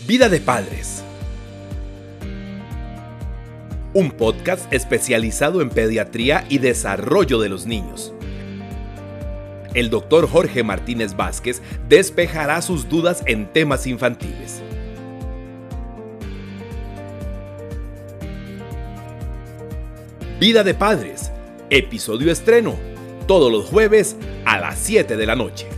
Vida de Padres. Un podcast especializado en pediatría y desarrollo de los niños. El doctor Jorge Martínez Vázquez despejará sus dudas en temas infantiles. Vida de Padres, episodio estreno, todos los jueves a las 7 de la noche.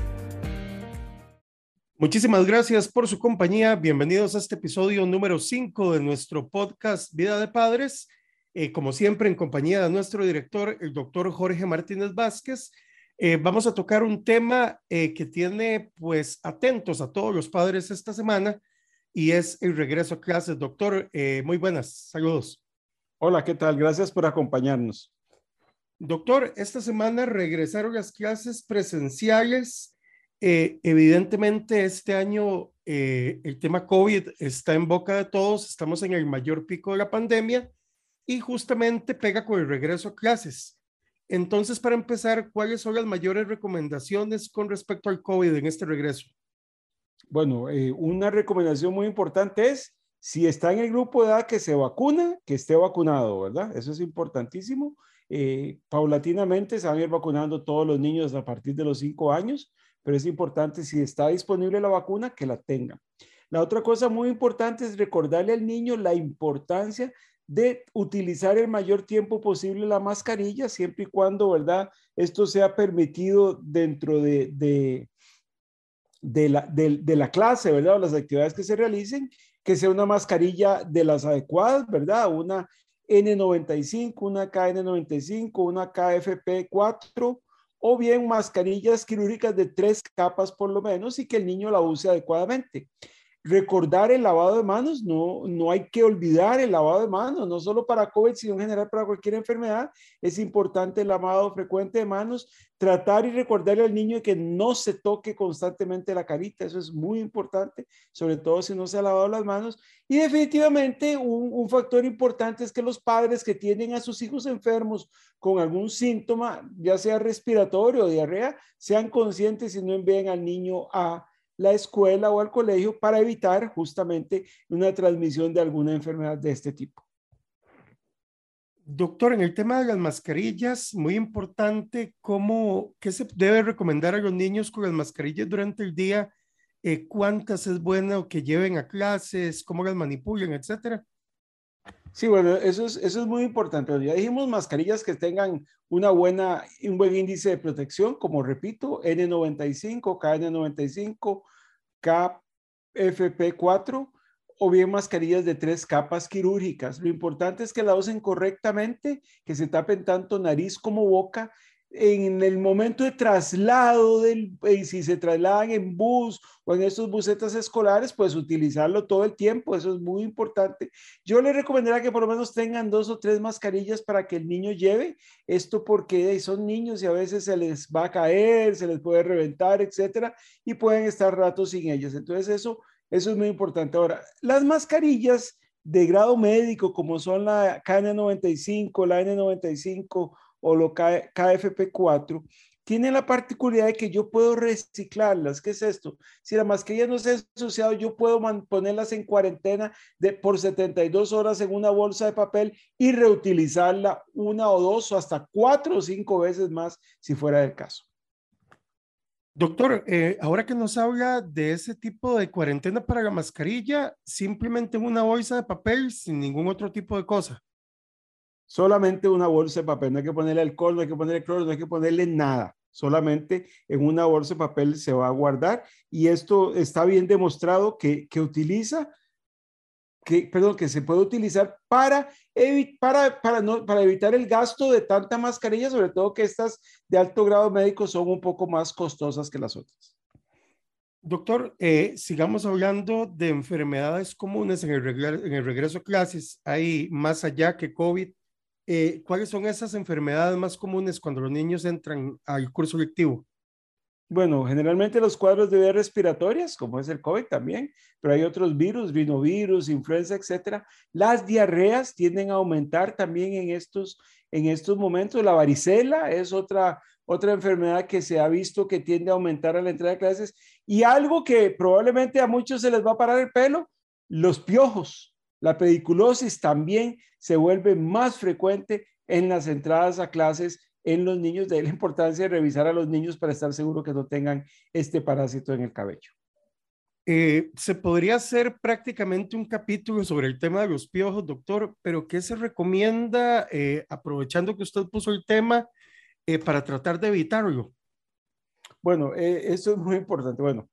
Muchísimas gracias por su compañía. Bienvenidos a este episodio número 5 de nuestro podcast Vida de Padres. Eh, como siempre, en compañía de nuestro director, el doctor Jorge Martínez Vázquez, eh, vamos a tocar un tema eh, que tiene pues atentos a todos los padres esta semana y es el regreso a clases. Doctor, muy buenas, saludos. Hola, ¿qué tal? Gracias por acompañarnos. Doctor, esta semana regresaron las clases presenciales eh, evidentemente este año eh, el tema COVID está en boca de todos, estamos en el mayor pico de la pandemia y justamente pega con el regreso a clases. Entonces, para empezar, ¿cuáles son las mayores recomendaciones con respecto al COVID en este regreso? Bueno, eh, una recomendación muy importante es, si está en el grupo de edad que se vacuna, que esté vacunado, ¿verdad? Eso es importantísimo. Paulatinamente se van a ir vacunando todos los niños a partir de los cinco años pero es importante si está disponible la vacuna que la tenga. La otra cosa muy importante es recordarle al niño la importancia de utilizar el mayor tiempo posible la mascarilla, siempre y cuando, ¿verdad? Esto sea permitido dentro de, de, de, la, de, la clase, ¿verdad? O las actividades que se realicen, que sea una mascarilla de las adecuadas, ¿verdad? Una N95, una KN95, una KFP4, o bien mascarillas quirúrgicas de tres capas por lo menos y que el niño la use adecuadamente. Recordar el lavado de manos, no, no hay que olvidar el lavado de manos, no solo para COVID, sino en general para cualquier enfermedad. Es importante el lavado frecuente de manos, tratar y recordarle al niño que no se toque constantemente la carita, eso es muy importante, sobre todo si no se ha lavado las manos. Y definitivamente un, un factor importante es que los padres que tienen a sus hijos enfermos con algún síntoma, ya sea respiratorio o diarrea, sean conscientes y no envíen al niño a la escuela o al colegio para evitar justamente una transmisión de alguna enfermedad de este tipo. Doctor, en el tema de las mascarillas, muy importante, ¿cómo, ¿qué se debe recomendar a los niños con las mascarillas durante el día? Eh, ¿Cuántas es bueno que lleven a clases? ¿Cómo las manipulan, etcétera? Sí, bueno, eso es, eso es muy importante. Ya dijimos mascarillas que tengan una buena, un buen índice de protección, como repito, N95, KN95, KFP4 o bien mascarillas de tres capas quirúrgicas. Lo importante es que la usen correctamente, que se tapen tanto nariz como boca en el momento de traslado, del, eh, si se trasladan en bus o en estos busetas escolares, pues utilizarlo todo el tiempo, eso es muy importante. Yo le recomendaría que por lo menos tengan dos o tres mascarillas para que el niño lleve esto porque son niños y a veces se les va a caer, se les puede reventar, etcétera, y pueden estar ratos sin ellas. Entonces eso, eso es muy importante. Ahora, las mascarillas de grado médico, como son la KN95, la N95, o lo KFP4, tiene la particularidad de que yo puedo reciclarlas. ¿Qué es esto? Si la mascarilla no se ha ensuciado, yo puedo ponerlas en cuarentena de, por 72 horas en una bolsa de papel y reutilizarla una o dos o hasta cuatro o cinco veces más si fuera el caso. Doctor, eh, ahora que nos habla de ese tipo de cuarentena para la mascarilla, simplemente en una bolsa de papel sin ningún otro tipo de cosa solamente una bolsa de papel, no hay que ponerle alcohol, no hay que ponerle cloro, no hay que ponerle nada, solamente en una bolsa de papel se va a guardar y esto está bien demostrado que, que utiliza, que, perdón, que se puede utilizar para, evitar el gasto de tanta mascarilla, sobre todo que estas de alto grado médico son un poco más costosas que las otras. Doctor, eh, sigamos hablando de enfermedades comunes en el regreso a clases. Hay más allá que COVID, eh, ¿cuáles son esas enfermedades más comunes cuando los niños entran al curso lectivo? Bueno, generalmente los cuadros de vías respiratorias, como es el COVID también, pero hay otros virus, rinovirus, influenza, etcétera. Las diarreas tienden a aumentar también en estos, en estos momentos. La varicela es otra, otra enfermedad que se ha visto que tiende a aumentar a la entrada de clases. Y algo que probablemente a muchos se les va a parar el pelo, Los piojos, la pediculosis también se vuelve más frecuente en las entradas a clases en los niños. De ahí la importancia de revisar a los niños para estar seguro que no tengan este parásito en el cabello. Eh, se podría hacer prácticamente un capítulo sobre el tema de los piojos, doctor, pero ¿qué se recomienda, eh, aprovechando que usted puso el tema, eh, para tratar de evitarlo? Bueno, esto es muy importante. Bueno,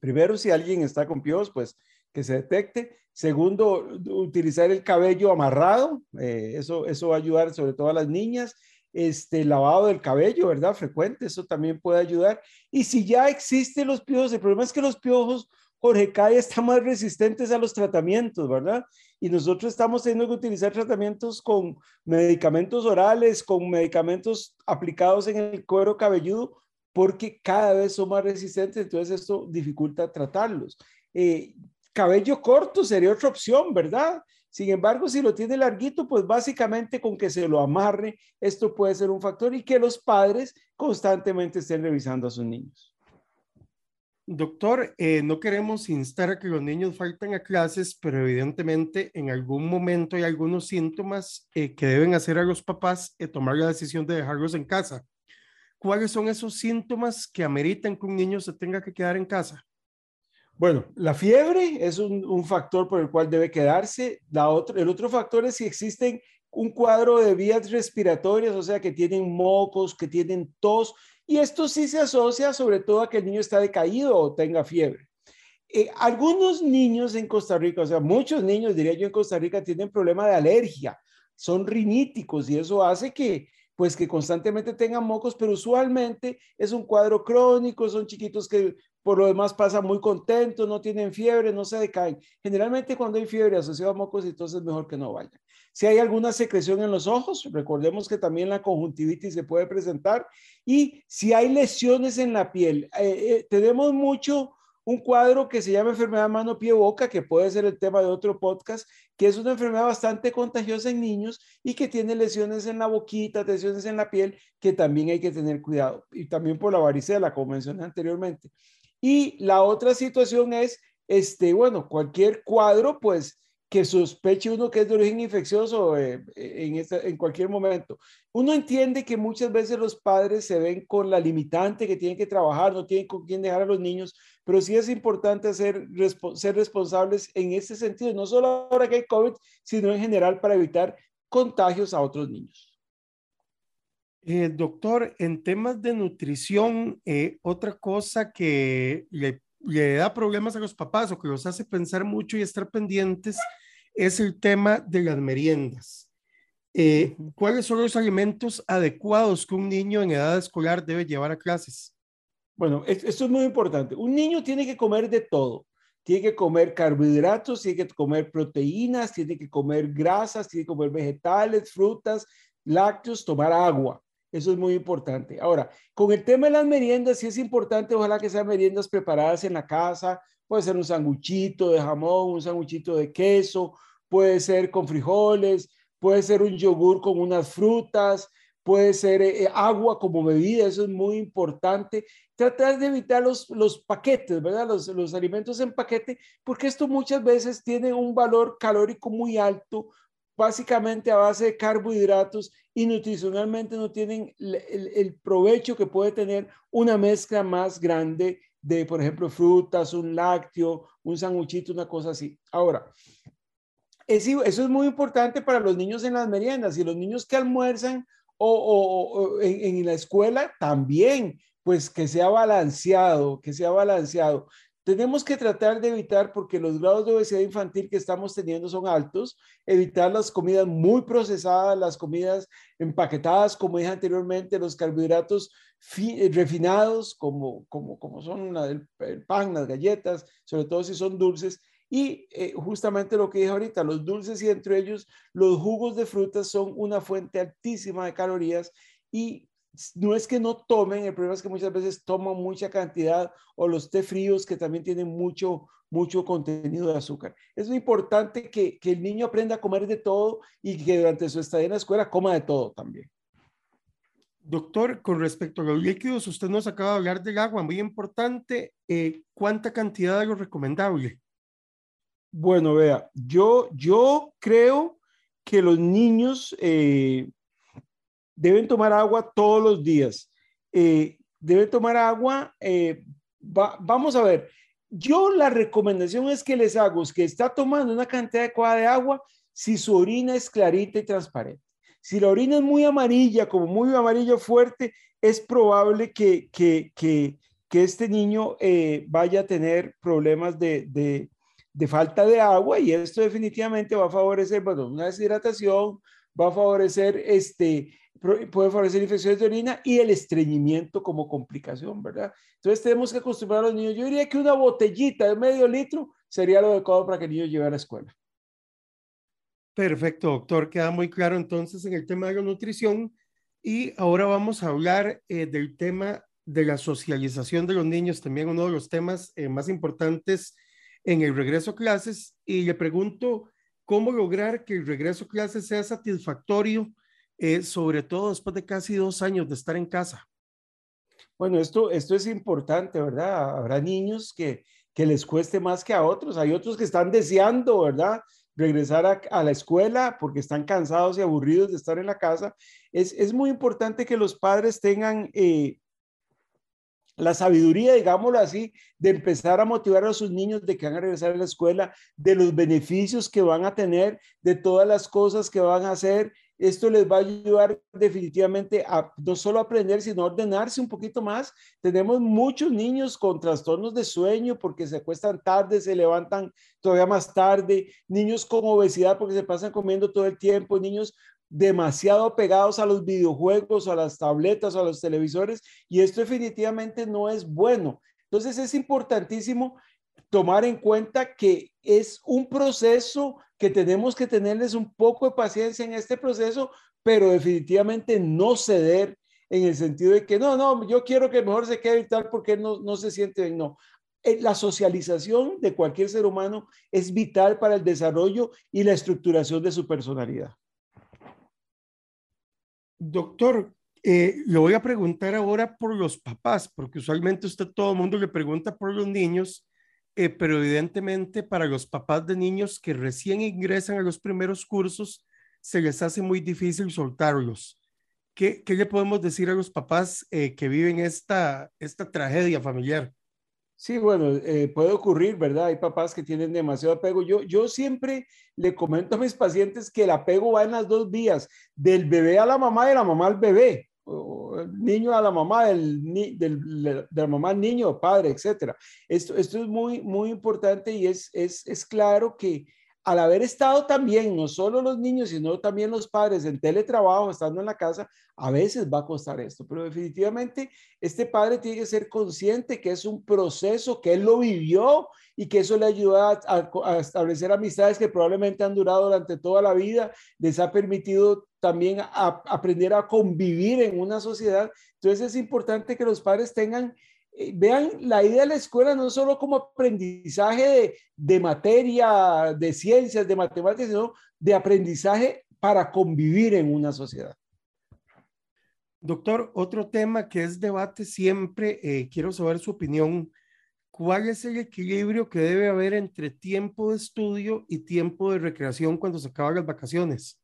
primero, si alguien está con piojos, pues que se detecte. Segundo, utilizar el cabello amarrado. eso, eso va a ayudar sobre todo a las niñas este lavado del cabello, ¿verdad? Frecuente, eso también puede ayudar. Y si ya existen los piojos, el problema es que los piojos, Jorge, cada están más resistentes a los tratamientos, ¿verdad? Y nosotros estamos teniendo que utilizar tratamientos con medicamentos orales, con medicamentos aplicados en el cuero cabelludo, porque cada vez son más resistentes, entonces esto dificulta tratarlos. Eh, cabello corto sería otra opción, ¿verdad? Sin embargo, si lo tiene larguito, pues básicamente con que se lo amarre, esto puede ser un factor y que los padres constantemente estén revisando a sus niños. Doctor, eh, no queremos instar a que los niños falten a clases, pero evidentemente en algún momento hay algunos síntomas eh, que deben hacer a los papás eh, tomar la decisión de dejarlos en casa. ¿Cuáles son esos síntomas que ameritan que un niño se tenga que quedar en casa? Bueno, la fiebre es un, factor por el cual debe quedarse. La el otro factor es si existen un cuadro de vías respiratorias, o sea, que tienen mocos, que tienen tos, y esto sí se asocia sobre todo a que el niño está decaído o tenga fiebre. Eh, algunos niños en Costa Rica, o sea, muchos niños, diría yo, en Costa Rica tienen problema de alergia, son riníticos y eso hace que, pues que constantemente tengan mocos, pero usualmente es un cuadro crónico, son chiquitos que por lo demás pasan muy contentos, no tienen fiebre, no se decaen. Generalmente cuando hay fiebre asociada a mocos, entonces es mejor que no vayan. Si hay alguna secreción en los ojos, recordemos que también la conjuntivitis se puede presentar. Y si hay lesiones en la piel, eh, eh, tenemos mucho un cuadro que se llama enfermedad mano, pie, boca, que puede ser el tema de otro podcast, que es una enfermedad bastante contagiosa en niños y que tiene lesiones en la boquita, lesiones en la piel, que también hay que tener cuidado. Y también por la varicela, como mencioné anteriormente. Y la otra situación es, este, bueno, cualquier cuadro, pues que sospeche uno que es de origen infeccioso eh, en, en cualquier momento. Uno entiende que muchas veces los padres se ven con la limitante que tienen que trabajar, no tienen con quién dejar a los niños, pero sí es importante ser, ser responsables en ese sentido, no solo ahora que hay COVID, sino en general para evitar contagios a otros niños. Eh, doctor, en temas de nutrición, eh, otra cosa que le, da problemas a los papás o que los hace pensar mucho y estar pendientes es el tema de las meriendas. Eh, ¿Cuáles son los alimentos adecuados que un niño en edad escolar debe llevar a clases? Bueno, esto es muy importante. Un niño tiene que comer de todo. Tiene que comer carbohidratos, tiene que comer proteínas, tiene que comer grasas, tiene que comer vegetales, frutas, lácteos, tomar agua. Eso es muy importante. Ahora, con el tema de las meriendas, sí es importante, ojalá que sean meriendas preparadas en la casa. Puede ser un sanguchito de jamón, un sanguchito de queso, puede ser con frijoles, puede ser un yogur con unas frutas, puede ser eh, eh, agua como bebida, eso es muy importante. Tratar de evitar los, los paquetes, ¿verdad? Los, los alimentos en paquete, porque esto muchas veces tiene un valor calórico muy alto, básicamente a base de carbohidratos y nutricionalmente no tienen el, provecho que puede tener una mezcla más grande de, por ejemplo, frutas, un lácteo, un sanguchito, una cosa así. Ahora, eso es muy importante para los niños en las meriendas y los niños que almuerzan o, en, en, la escuela también, pues que sea balanceado, que sea balanceado. Tenemos que tratar de evitar, porque los grados de obesidad infantil que estamos teniendo son altos, evitar las comidas muy procesadas, las comidas empaquetadas, como dije anteriormente, los carbohidratos eh, refinados, como, como, como son el, pan, las galletas, sobre todo si son dulces, y eh, justamente lo que dije ahorita, los dulces y entre ellos los jugos de frutas son una fuente altísima de calorías y no es que no tomen, el problema es que muchas veces toman mucha cantidad o los té fríos que también tienen mucho, mucho contenido de azúcar. Es muy importante que, que el niño aprenda a comer de todo y que durante su estadía en la escuela coma de todo también. Doctor, con respecto a los líquidos, usted nos acaba de hablar del agua, muy importante. Eh, ¿Cuánta cantidad es lo recomendable? Bueno, vea, yo, yo creo que los niños eh, deben tomar agua todos los días. Eh, deben tomar agua, eh, vamos a ver, yo la recomendación es que les hago que está tomando una cantidad adecuada de agua si su orina es clarita y transparente. Si la orina es muy amarilla, como muy amarillo fuerte, es probable que, que, que, que este niño eh, vaya a tener problemas de, de, de, falta de agua y esto definitivamente va a favorecer bueno, una deshidratación, va a favorecer este, puede favorecer infecciones de orina y el estreñimiento como complicación, ¿verdad? Entonces tenemos que acostumbrar a los niños. Yo diría que una botellita de medio litro sería lo adecuado para que el niño lleve a la escuela. Perfecto, doctor. Queda muy claro entonces en el tema de la nutrición. Y ahora vamos a hablar eh, del tema de la socialización de los niños, también uno de los temas eh, más importantes en el regreso a clases. Y le pregunto, ¿cómo lograr que el regreso a clases sea satisfactorio eh, sobre todo después de casi dos años de estar en casa. Bueno, esto, esto es importante, ¿verdad? Habrá niños que, que les cueste más que a otros. Hay otros que están deseando, ¿verdad? regresar a, la escuela porque están cansados y aburridos de estar en la casa. Es, es muy importante que los padres tengan eh, la sabiduría, digámoslo así, de empezar a motivar a sus niños de que van a regresar a la escuela, de los beneficios que van a tener, de todas las cosas que van a hacer esto les va a ayudar definitivamente a no solo aprender, sino ordenarse un poquito más. Tenemos muchos niños con trastornos de sueño porque se acuestan tarde, se levantan todavía más tarde, niños con obesidad porque se pasan comiendo todo el tiempo, niños demasiado pegados a los videojuegos, a las tabletas, a los televisores, y esto definitivamente no es bueno. Entonces es importantísimo tomar en cuenta que es un proceso que tenemos que tenerles un poco de paciencia en este proceso, pero definitivamente no ceder en el sentido de que no, no, yo quiero que mejor se quede y tal porque no, no se siente bien. No, eh, la socialización de cualquier ser humano es vital para el desarrollo y la estructuración de su personalidad. Doctor, eh, le voy a preguntar ahora por los papás, porque usualmente usted todo el mundo le pregunta por los niños eh, pero evidentemente para los papás de niños que recién ingresan a los primeros cursos, se les hace muy difícil soltarlos. ¿Qué, qué le podemos decir a los papás eh, que viven esta, esta tragedia familiar? Sí, bueno, eh, puede ocurrir, ¿verdad? Hay papás que tienen demasiado apego. Yo, yo siempre le comento a mis pacientes que el apego va en las dos vías, del bebé a la mamá y de la mamá al bebé niño a la mamá, del, del, de la mamá al niño, padre, etcétera. Esto, esto es muy, muy importante y es, es, es claro que al haber estado también, no solo los niños, sino también los padres en teletrabajo, estando en la casa, a veces va a costar esto, pero definitivamente este padre tiene que ser consciente que es un proceso, que él lo vivió y que eso le ayuda a, establecer amistades que probablemente han durado durante toda la vida, les ha permitido también aprender a convivir en una sociedad. Entonces es importante que los padres tengan eh, vean la idea de la escuela no solo como aprendizaje de, materia, de ciencias, de matemáticas, sino de aprendizaje para convivir en una sociedad. Doctor, otro tema que es debate siempre, eh, quiero saber su opinión. ¿Cuál es el equilibrio que debe haber entre tiempo de estudio y tiempo de recreación cuando se acaban las vacaciones?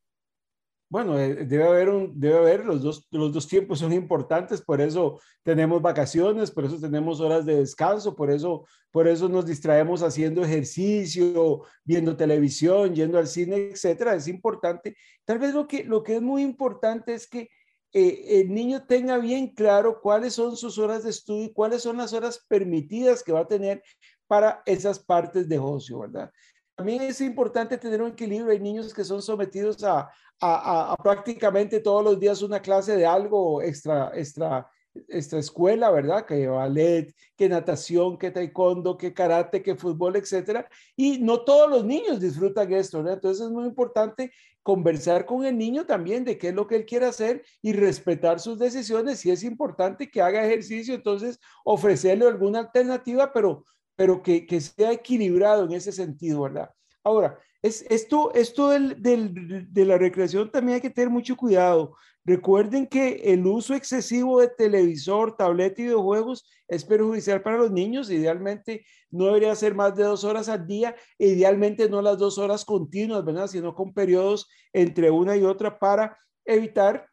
Bueno, eh, debe haber, un, debe haber los, dos, los dos tiempos son importantes, por eso tenemos vacaciones, por eso tenemos horas de descanso, por eso, por eso nos distraemos haciendo ejercicio, viendo televisión, yendo al cine, etcétera. Es importante. Tal vez lo que, lo que es muy importante es que eh, el niño tenga bien claro cuáles son sus horas de estudio y cuáles son las horas permitidas que va a tener para esas partes de ocio, ¿verdad? También es importante tener un equilibrio. Hay niños que son sometidos a, a, prácticamente todos los días una clase de algo extra, extra, extra escuela, ¿verdad? Que ballet, que natación, que taekwondo, que karate, que fútbol, etcétera. Y no todos los niños disfrutan esto, ¿verdad? Entonces es muy importante conversar con el niño también de qué es lo que él quiere hacer y respetar sus decisiones. Si es importante que haga ejercicio, entonces ofrecerle alguna alternativa, pero, pero que, que sea equilibrado en ese sentido, ¿verdad? Ahora, es, esto, esto del, de la recreación también hay que tener mucho cuidado. Recuerden que el uso excesivo de televisor, tableta y videojuegos es perjudicial para los niños. Idealmente no debería ser más de dos horas al día. Idealmente no las dos horas continuas, ¿verdad? Sino con periodos entre una y otra para evitar,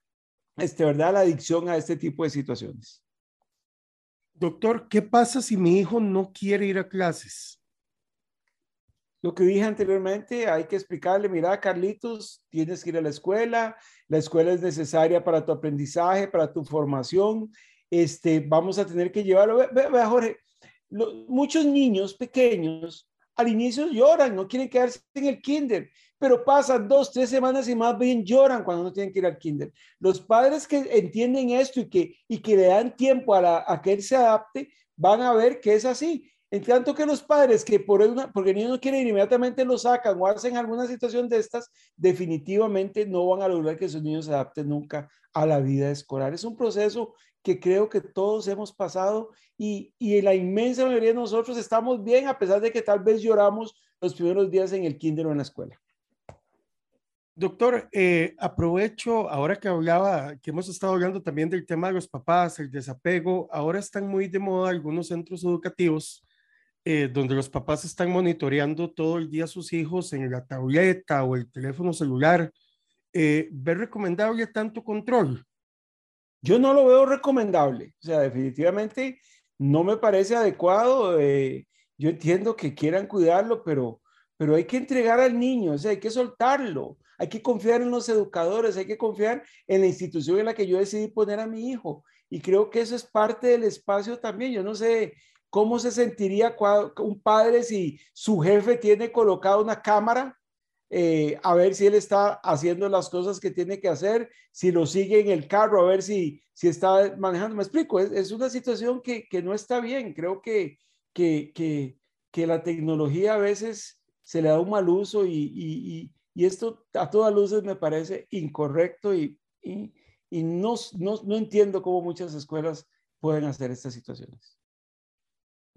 este, ¿verdad? La adicción a este tipo de situaciones. Doctor, ¿qué pasa si mi hijo no quiere ir a clases? Lo que dije anteriormente, hay que explicarle, mira, Carlitos, tienes que ir a la escuela, la escuela es necesaria para tu aprendizaje, para tu formación, este, vamos a tener que llevarlo. Ve, Jorge, muchos niños pequeños al inicio lloran, no quieren quedarse en el kinder, pero pasan dos, tres semanas y más bien lloran cuando no tienen que ir al kinder. Los padres que entienden esto y que, y que le dan tiempo a, a que él se adapte, van a ver que es así. En tanto que los padres que por una, porque el niño no quiere ir, inmediatamente lo sacan o hacen alguna situación de estas, definitivamente no van a lograr que sus niños se adapten nunca a la vida escolar. Es un proceso que creo que todos hemos pasado y, y la inmensa mayoría de nosotros estamos bien a pesar de que tal vez lloramos los primeros días en el kinder o en la escuela. Doctor, eh, aprovecho ahora que hablaba, que hemos estado hablando también del tema de los papás, el desapego, ahora están muy de moda algunos centros educativos eh, donde los papás están monitoreando todo el día a sus hijos en la tableta o el teléfono celular, eh, ¿ver recomendable tanto control? Yo no lo veo recomendable, o sea, definitivamente no me parece adecuado. Eh, yo entiendo que quieran cuidarlo, pero, pero hay que entregar al niño, o sea, hay que soltarlo, hay que confiar en los educadores, hay que confiar en la institución en la que yo decidí poner a mi hijo. Y creo que eso es parte del espacio también. Yo no sé, ¿Cómo se sentiría un padre si su jefe tiene colocada una cámara eh, a ver si él está haciendo las cosas que tiene que hacer, si lo sigue en el carro, a ver si, está manejando? Me explico, es, una situación que, no está bien. Creo que, la tecnología a veces se le da un mal uso y, esto a todas luces me parece incorrecto y, no entiendo cómo muchas escuelas pueden hacer estas situaciones.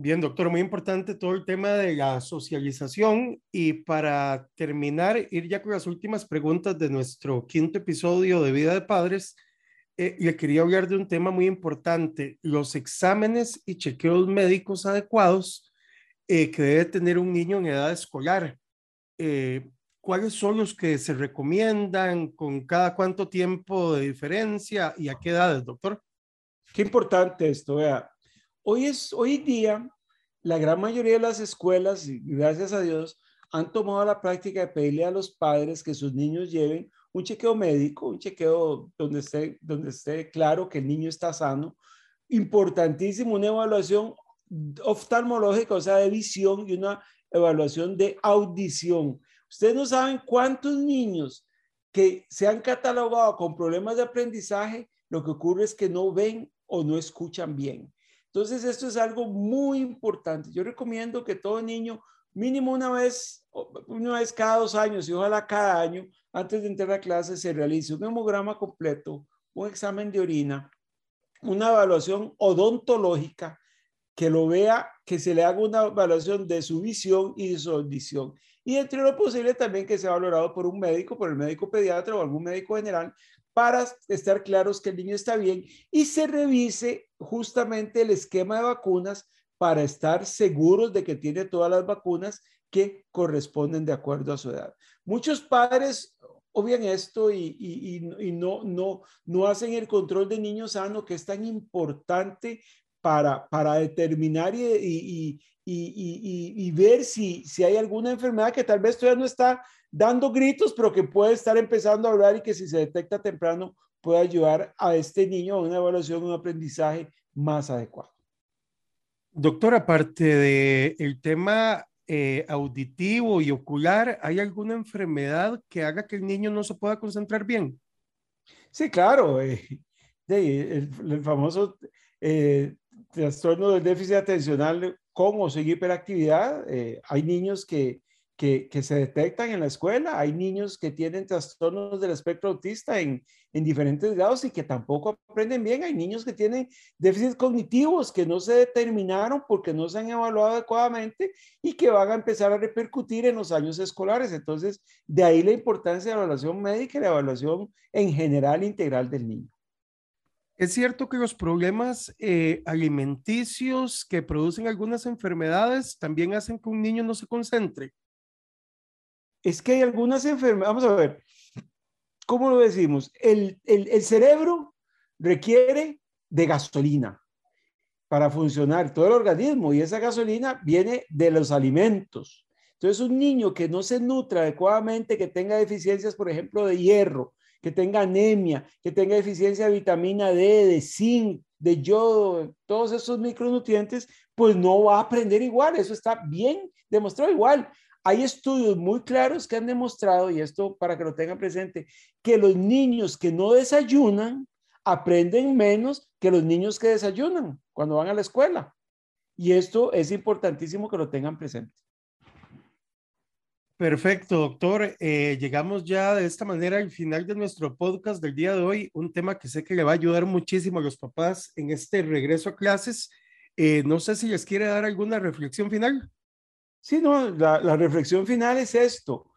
Bien, doctor, muy importante todo el tema de la socialización y para terminar, ir ya con las últimas preguntas de nuestro quinto episodio de Vida de Padres, eh, le quería hablar de un tema muy importante, los exámenes y chequeos médicos adecuados eh, que debe tener un niño en edad escolar. Eh, ¿Cuáles son los que se recomiendan? ¿Con cada cuánto tiempo de diferencia? ¿Y a qué edades, doctor? Qué importante esto, vea Hoy, es, hoy día, la gran mayoría de las escuelas, gracias a Dios, han tomado la práctica de pedirle a los padres que sus niños lleven un chequeo médico, un chequeo donde esté, donde esté claro que el niño está sano. Importantísimo, una evaluación oftalmológica, o sea, de visión y una evaluación de audición. Ustedes no saben cuántos niños que se han catalogado con problemas de aprendizaje, lo que ocurre es que no ven o no escuchan bien. Entonces, esto es algo muy importante. Yo recomiendo que todo niño, mínimo una vez, una vez cada dos años y ojalá cada año, antes de entrar a clase, se realice un hemograma completo, un examen de orina, una evaluación odontológica, que lo vea, que se le haga una evaluación de su visión y de su audición. Y entre lo posible también que sea valorado por un médico, por el médico pediatra o algún médico general, para estar claros que el niño está bien y se revise justamente el esquema de vacunas para estar seguros de que tiene todas las vacunas que corresponden de acuerdo a su edad. Muchos padres obvian esto y, no, no, no hacen el control de niño sano que es tan importante para, para determinar y, y, ver si, si hay alguna enfermedad que tal vez todavía no está dando gritos, pero que puede estar empezando a hablar y que si se detecta temprano puede ayudar a este niño a una evaluación, un aprendizaje más adecuado. Doctor, aparte del el tema eh, auditivo y ocular, ¿hay alguna enfermedad que haga que el niño no se pueda concentrar bien? Sí, claro. Eh, el, famoso eh, trastorno del déficit atencional con o sin hiperactividad. hay niños que, que, se detectan en la escuela. Hay niños que tienen trastornos del espectro autista en, en diferentes grados y que tampoco aprenden bien. Hay niños que tienen déficits cognitivos que no se determinaron porque no se han evaluado adecuadamente y que van a empezar a repercutir en los años escolares. Entonces, de ahí la importancia de la evaluación médica y la evaluación en general integral del niño. Es cierto que los problemas eh, alimenticios que producen algunas enfermedades también hacen que un niño no se concentre. Es que hay algunas enfermedades, vamos a ver, ¿cómo lo decimos? El, el cerebro requiere de gasolina para funcionar todo el organismo y esa gasolina viene de los alimentos. Entonces, un niño que no se nutra adecuadamente, que tenga deficiencias, por ejemplo, de hierro, que tenga anemia, que tenga deficiencia de vitamina D, de zinc, de yodo, todos esos micronutrientes, pues no va a aprender igual. Eso está bien demostrado igual. Hay estudios muy claros que han demostrado, y esto para que lo tengan presente, que los niños que no desayunan aprenden menos que los niños que desayunan cuando van a la escuela. Y esto es importantísimo que lo tengan presente. Perfecto, doctor. Eh, llegamos ya de esta manera al final de nuestro podcast del día de hoy, un tema que sé que le va a ayudar muchísimo a los papás en este regreso a clases. Eh, no sé si les quiere dar alguna reflexión final. Sí, no, la, reflexión final es esto.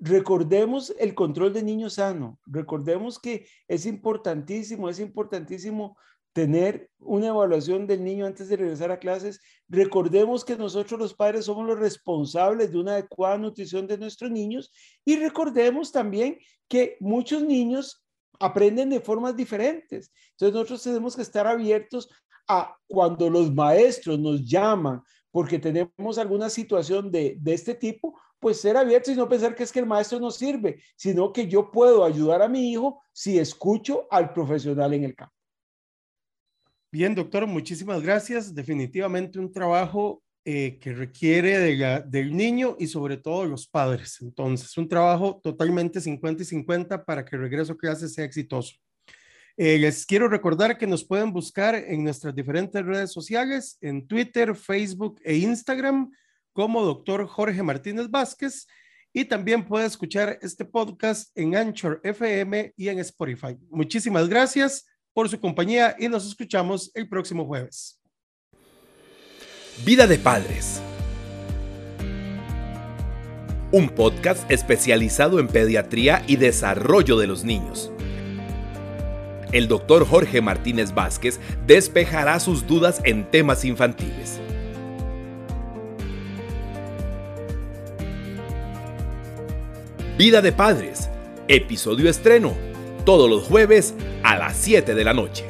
Recordemos el control de niño sano. Recordemos que es importantísimo, es importantísimo tener una evaluación del niño antes de regresar a clases. Recordemos que nosotros los padres somos los responsables de una adecuada nutrición de nuestros niños y recordemos también que muchos niños aprenden de formas diferentes. Entonces nosotros tenemos que estar abiertos a cuando los maestros nos llaman porque tenemos alguna situación de, este tipo, pues ser abiertos y no pensar que es que el maestro no sirve, sino que yo puedo ayudar a mi hijo si escucho al profesional en el campo. Bien, doctor, muchísimas gracias. Definitivamente un trabajo eh, que requiere de del niño y sobre todo de los padres. Entonces, un trabajo totalmente 50 y 50 para que el regreso a clases sea exitoso. Eh, les quiero recordar que nos pueden buscar en nuestras diferentes redes sociales, en Twitter, Facebook e Instagram, como doctor Jorge Martínez Vázquez. Y también puede escuchar este podcast en Anchor FM y en Spotify. Muchísimas gracias por su compañía y nos escuchamos el próximo jueves. Vida de Padres. Un podcast especializado en pediatría y desarrollo de los niños. El doctor Jorge Martínez Vázquez despejará sus dudas en temas infantiles. Vida de Padres, episodio estreno todos los jueves a las 7 de la noche.